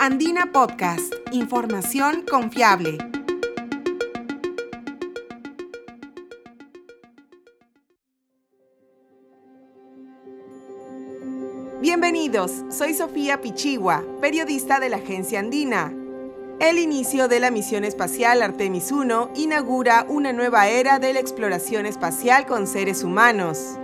Andina Podcast, información confiable. Bienvenidos, soy Sofía Pichigua, periodista de la agencia Andina. El inicio de la misión espacial Artemis 1 inaugura una nueva era de la exploración espacial con seres humanos.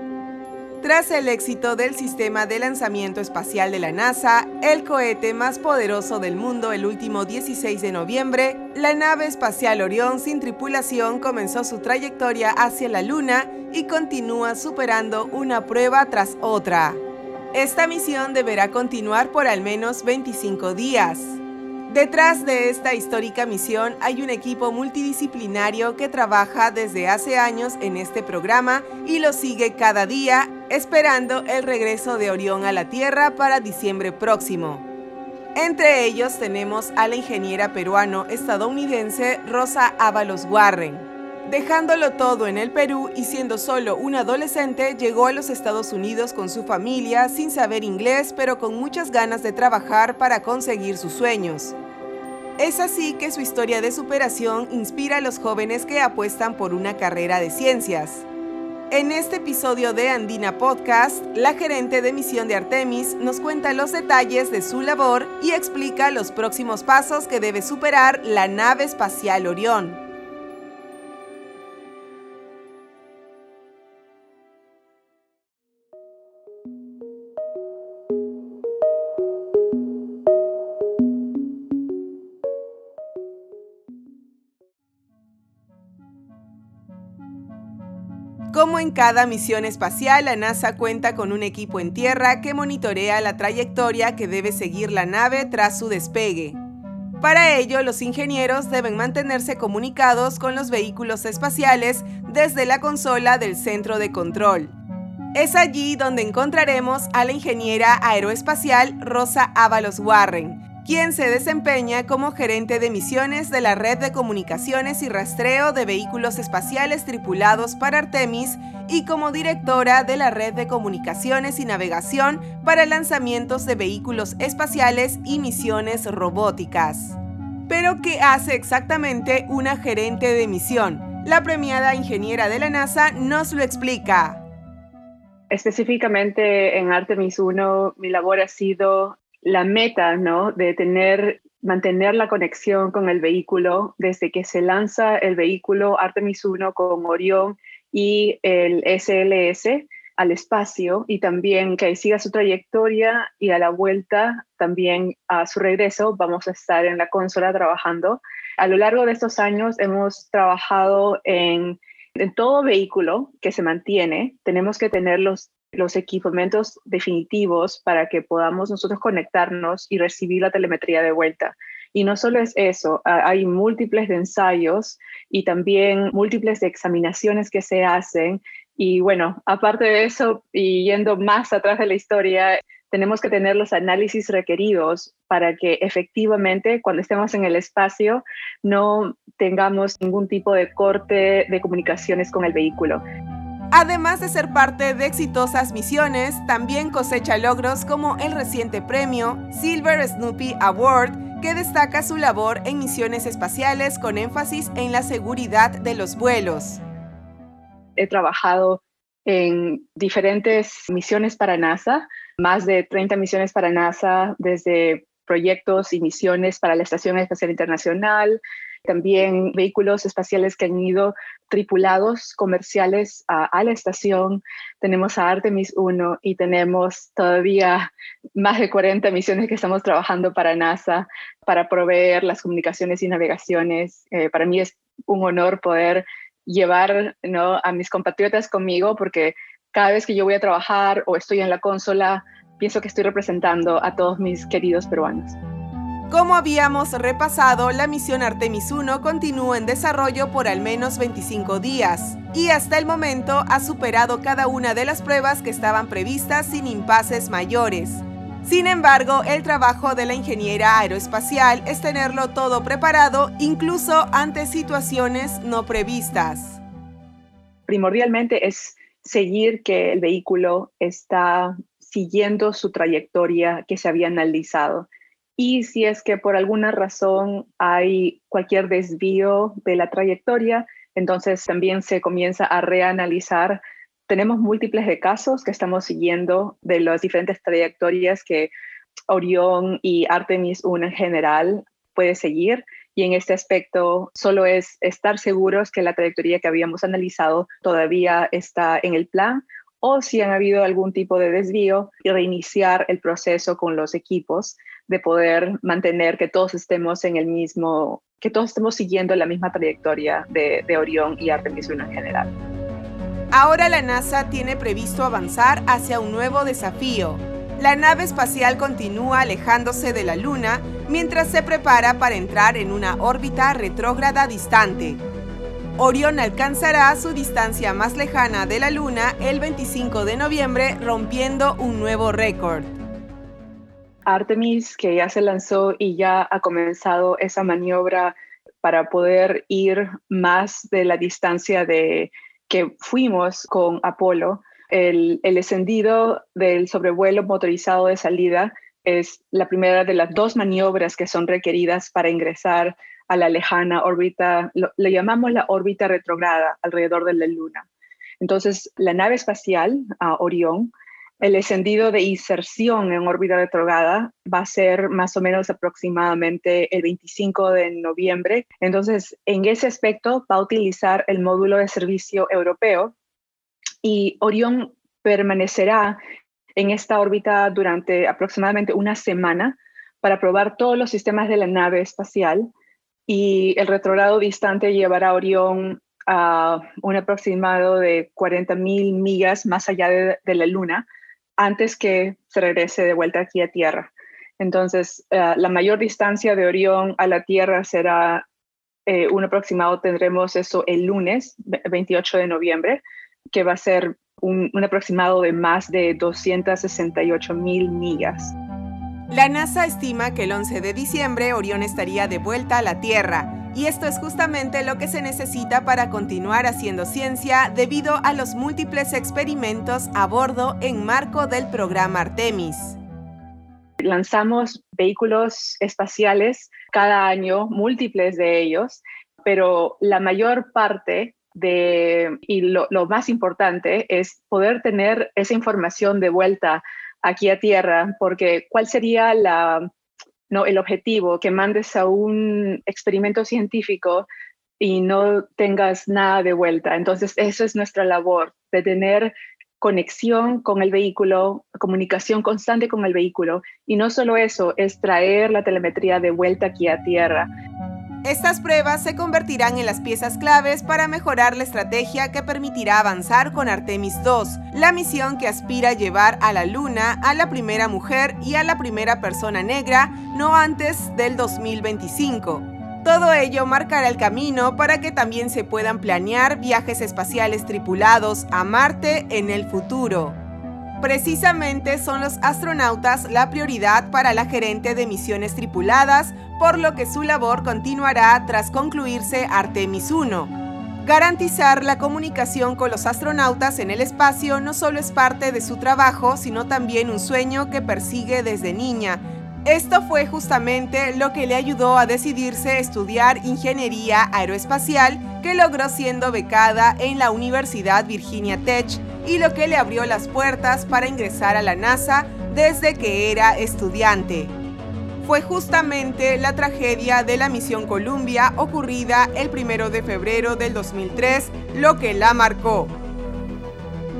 Tras el éxito del sistema de lanzamiento espacial de la NASA, el cohete más poderoso del mundo el último 16 de noviembre, la nave espacial Orión sin tripulación comenzó su trayectoria hacia la Luna y continúa superando una prueba tras otra. Esta misión deberá continuar por al menos 25 días. Detrás de esta histórica misión hay un equipo multidisciplinario que trabaja desde hace años en este programa y lo sigue cada día, esperando el regreso de Orión a la Tierra para diciembre próximo. Entre ellos tenemos a la ingeniera peruano-estadounidense Rosa Ábalos Warren Dejándolo todo en el Perú y siendo solo un adolescente, llegó a los Estados Unidos con su familia sin saber inglés, pero con muchas ganas de trabajar para conseguir sus sueños. Es así que su historia de superación inspira a los jóvenes que apuestan por una carrera de ciencias. En este episodio de Andina Podcast, la gerente de misión de Artemis nos cuenta los detalles de su labor y explica los próximos pasos que debe superar la nave espacial Orión. Como en cada misión espacial, la NASA cuenta con un equipo en tierra que monitorea la trayectoria que debe seguir la nave tras su despegue. Para ello, los ingenieros deben mantenerse comunicados con los vehículos espaciales desde la consola del centro de control. Es allí donde encontraremos a la ingeniera aeroespacial Rosa Ábalos Warren, quien se desempeña como gerente de misiones de la red de comunicaciones y rastreo de vehículos espaciales tripulados para Artemis y como directora de la red de comunicaciones y navegación para lanzamientos de vehículos espaciales y misiones robóticas. Pero, ¿qué hace exactamente una gerente de misión? La premiada ingeniera de la NASA nos lo explica. Específicamente en Artemis 1, mi labor ha sido la meta, ¿no? De tener, mantener la conexión con el vehículo desde que se lanza el vehículo Artemis 1 con Orión y el SLS al espacio y también que siga su trayectoria y a la vuelta, también a su regreso, vamos a estar en la consola trabajando. A lo largo de estos años hemos trabajado en, en todo vehículo que se mantiene. Tenemos que tener los los equipamientos definitivos para que podamos nosotros conectarnos y recibir la telemetría de vuelta. Y no solo es eso, hay múltiples de ensayos y también múltiples de examinaciones que se hacen. Y bueno, aparte de eso, y yendo más atrás de la historia, tenemos que tener los análisis requeridos para que efectivamente cuando estemos en el espacio no tengamos ningún tipo de corte de comunicaciones con el vehículo. Además de ser parte de exitosas misiones, también cosecha logros como el reciente premio Silver Snoopy Award, que destaca su labor en misiones espaciales con énfasis en la seguridad de los vuelos. He trabajado en diferentes misiones para NASA, más de 30 misiones para NASA, desde proyectos y misiones para la Estación Espacial Internacional, también vehículos espaciales que han ido tripulados comerciales a, la estación. Tenemos a Artemis 1 y tenemos todavía más de 40 misiones que estamos trabajando para NASA para proveer las comunicaciones y navegaciones. Eh, para mí es un honor poder llevar ¿no? a mis compatriotas conmigo porque cada vez que yo voy a trabajar o estoy en la consola, pienso que estoy representando a todos mis queridos peruanos. Como habíamos repasado, la misión Artemis 1 continúa en desarrollo por al menos 25 días y hasta el momento ha superado cada una de las pruebas que estaban previstas sin impases mayores. Sin embargo, el trabajo de la ingeniera aeroespacial es tenerlo todo preparado incluso ante situaciones no previstas. Primordialmente es seguir que el vehículo está siguiendo su trayectoria que se había analizado y si es que por alguna razón hay cualquier desvío de la trayectoria, entonces también se comienza a reanalizar. Tenemos múltiples de casos que estamos siguiendo de las diferentes trayectorias que Orión y Artemis 1 en general puede seguir. Y en este aspecto solo es estar seguros que la trayectoria que habíamos analizado todavía está en el plan o si han habido algún tipo de desvío y reiniciar el proceso con los equipos de poder mantener que todos estemos en el mismo, que todos estemos siguiendo la misma trayectoria de, Orión y Artemis 1 en general. Ahora la NASA tiene previsto avanzar hacia un nuevo desafío. La nave espacial continúa alejándose de la Luna mientras se prepara para entrar en una órbita retrógrada distante. Orión alcanzará su distancia más lejana de la Luna el 25 de noviembre rompiendo un nuevo récord. Artemis, que ya se lanzó y ya ha comenzado esa maniobra para poder ir más de la distancia de que fuimos con Apolo, el, el descendido del sobrevuelo motorizado de salida es la primera de las dos maniobras que son requeridas para ingresar a la lejana órbita, lo, le llamamos la órbita retrograda alrededor de la Luna. Entonces, la nave espacial, uh, Orión, el encendido de inserción en órbita retrograda va a ser más o menos aproximadamente el 25 de noviembre. Entonces, en ese aspecto va a utilizar el módulo de servicio europeo y Orión permanecerá en esta órbita durante aproximadamente una semana para probar todos los sistemas de la nave espacial y el retrogrado distante llevará a Orión a un aproximado de 40.000 millas más allá de, de la Luna, antes que se regrese de vuelta aquí a Tierra. Entonces, uh, la mayor distancia de Orión a la Tierra será eh, un aproximado, tendremos eso el lunes 28 de noviembre, que va a ser un, un aproximado de más de 268 mil millas. La NASA estima que el 11 de diciembre Orión estaría de vuelta a la Tierra y esto es justamente lo que se necesita para continuar haciendo ciencia debido a los múltiples experimentos a bordo en marco del programa Artemis. Lanzamos vehículos espaciales cada año, múltiples de ellos, pero la mayor parte de, y lo, lo más importante es poder tener esa información de vuelta aquí a Tierra, porque ¿cuál sería la, ¿no? el objetivo, que mandes a un experimento científico y no tengas nada de vuelta. Entonces, eso es nuestra labor, de tener conexión con el vehículo, comunicación constante con el vehículo. Y no solo eso, es traer la telemetría de vuelta aquí a Tierra. Estas pruebas se convertirán en las piezas claves para mejorar la estrategia que permitirá avanzar con Artemis 2, la misión que aspira a llevar a la Luna a la primera mujer y a la primera persona negra no antes del 2025. Todo ello marcará el camino para que también se puedan planear viajes espaciales tripulados a Marte en el futuro. Precisamente son los astronautas la prioridad para la gerente de misiones tripuladas, por lo que su labor continuará tras concluirse Artemis 1. Garantizar la comunicación con los astronautas en el espacio no solo es parte de su trabajo, sino también un sueño que persigue desde niña. Esto fue justamente lo que le ayudó a decidirse a estudiar ingeniería aeroespacial, que logró siendo becada en la Universidad Virginia Tech y lo que le abrió las puertas para ingresar a la NASA desde que era estudiante. Fue justamente la tragedia de la misión Columbia ocurrida el 1 de febrero del 2003 lo que la marcó.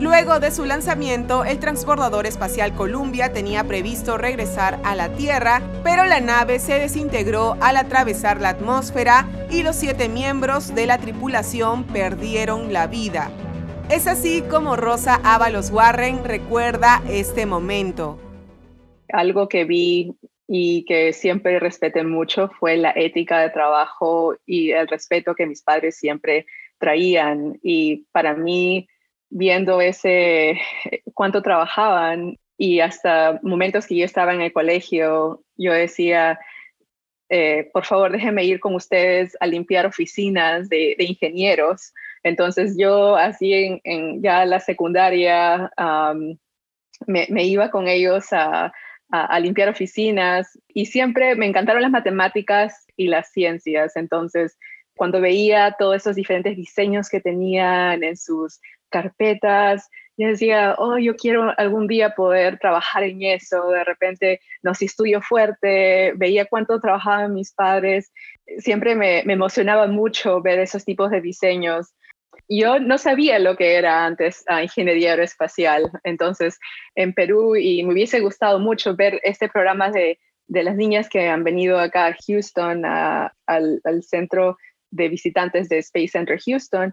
Luego de su lanzamiento, el transbordador espacial Columbia tenía previsto regresar a la Tierra, pero la nave se desintegró al atravesar la atmósfera y los siete miembros de la tripulación perdieron la vida. Es así como Rosa Ábalos Warren recuerda este momento. Algo que vi y que siempre respeté mucho fue la ética de trabajo y el respeto que mis padres siempre traían. Y para mí, viendo ese cuánto trabajaban y hasta momentos que yo estaba en el colegio, yo decía, eh, por favor, déjenme ir con ustedes a limpiar oficinas de, de ingenieros entonces yo así en, en ya la secundaria um, me, me, iba con ellos a, a, limpiar oficinas y siempre me encantaron las matemáticas y las ciencias. Entonces, cuando veía todos esos diferentes diseños que tenían en sus carpetas, yo decía, oh, yo quiero algún día poder trabajar en eso. De repente, no sé, estudio fuerte, veía cuánto trabajaban mis padres. Siempre me, me emocionaba mucho ver esos tipos de diseños. Yo no sabía lo que era antes uh, ingeniería aeroespacial. Entonces, en Perú, y me hubiese gustado mucho ver este programa de, de las niñas que han venido acá a Houston, al, al centro de visitantes de Space Center Houston,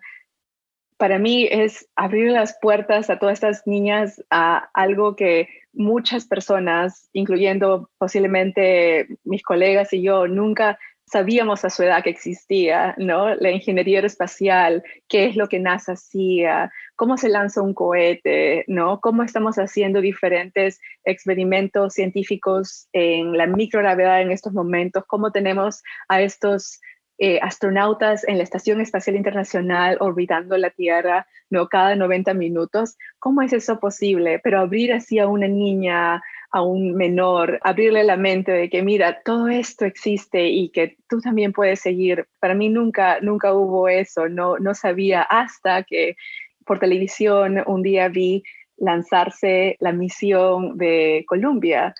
para mí es abrir las puertas a todas estas niñas a algo que muchas personas, incluyendo posiblemente mis colegas y yo, nunca sabíamos a su edad que existía, ¿no? La ingeniería aeroespacial, qué es lo que NASA hacía, cómo se lanza un cohete, ¿no? Cómo estamos haciendo diferentes experimentos científicos en la microgravedad en estos momentos, cómo tenemos a estos eh, astronautas en la Estación Espacial Internacional orbitando la Tierra ¿no? cada 90 minutos. ¿Cómo es eso posible? Pero abrir así a una niña, a un menor, abrirle la mente de que, mira, todo esto existe y que tú también puedes seguir. Para mí nunca, nunca hubo eso, no, no sabía hasta que por televisión un día vi lanzarse la misión de Columbia.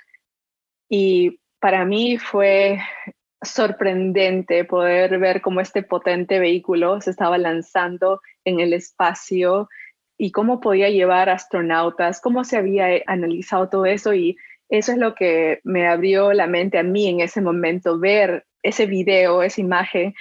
Y para mí fue sorprendente poder ver cómo este potente vehículo se estaba lanzando en el espacio y cómo podía llevar astronautas, cómo se había eh, analizado todo eso y eso es lo que me abrió la mente a mí en ese momento, ver ese video, esa imagen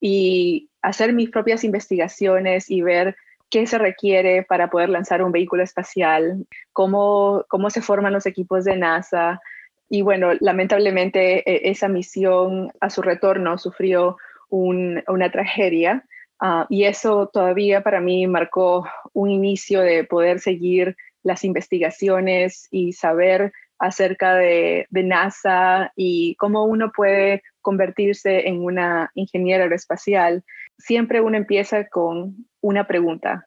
y hacer mis propias investigaciones y ver qué se requiere para poder lanzar un vehículo espacial, cómo, cómo se forman los equipos de NASA, y bueno, lamentablemente e, esa misión a su retorno sufrió una tragedia ah, y eso todavía para mí marcó un inicio de poder seguir las investigaciones y saber acerca de, NASA y cómo uno puede convertirse en una ingeniera aeroespacial. Siempre uno empieza con una pregunta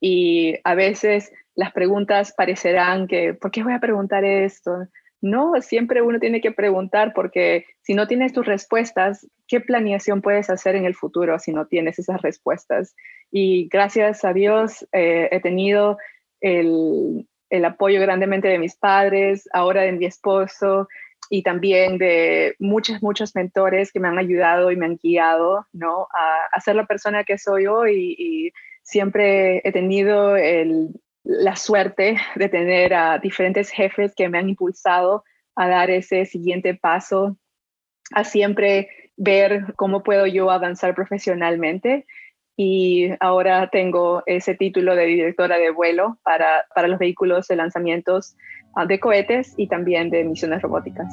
y a veces las preguntas parecerán que, ¿por qué voy a preguntar esto? No, siempre uno tiene que preguntar porque si no tienes tus respuestas, ¿qué planeación puedes hacer en el futuro si no tienes esas respuestas? Y gracias a Dios eh, he tenido el, apoyo grandemente de mis padres, ahora de mi esposo y también de muchos, muchos mentores que me han ayudado y me han guiado, ¿no? A, ser la persona que soy hoy y siempre he tenido el, la suerte de tener a diferentes jefes que me han impulsado a dar ese siguiente paso, a siempre ver cómo puedo yo avanzar profesionalmente. Y ahora tengo ese título de directora de vuelo para, para los vehículos de lanzamientos ah, de cohetes y también de misiones robóticas.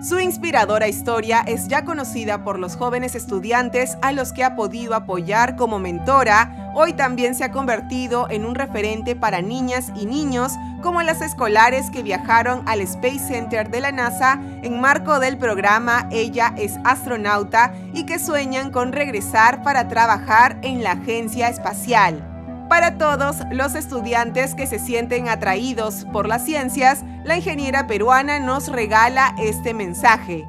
Su inspiradora historia es ya conocida por los jóvenes estudiantes a los que ha podido apoyar como mentora. Hoy también se ha convertido en un referente para niñas y niños como las escolares que viajaron al Space Center de la NASA en marco del programa Ella es astronauta y que sueñan con regresar para trabajar en la agencia espacial. Para todos los estudiantes que se sienten atraídos por las ciencias, la ingeniera peruana nos regala este mensaje.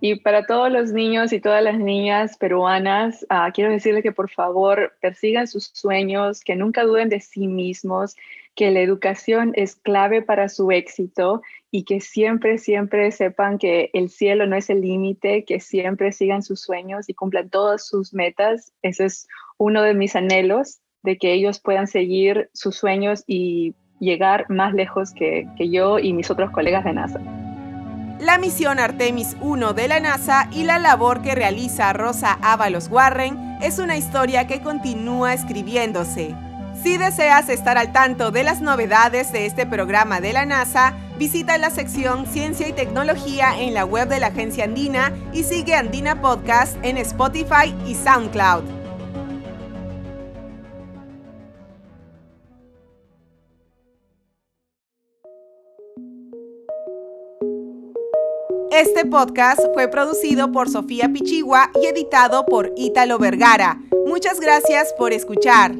Y para todos los niños y todas las niñas peruanas, ah, quiero decirles que por favor persigan sus sueños, que nunca duden de sí mismos, que la educación es clave para su éxito y que siempre, siempre sepan que el cielo no es el límite, que siempre sigan sus sueños y cumplan todas sus metas. Ese es uno de mis anhelos de que ellos puedan seguir sus sueños y llegar más lejos que, yo y mis otros colegas de NASA. La misión Artemis 1 de la NASA y la labor que realiza Rosa Ábalos Warren es una historia que continúa escribiéndose. Si deseas estar al tanto de las novedades de este programa de la NASA, visita la sección Ciencia y Tecnología en la web de la Agencia Andina y sigue Andina Podcast en Spotify y SoundCloud. Este podcast fue producido por Sofía Pichigua y editado por Ítalo Vergara. Muchas gracias por escuchar.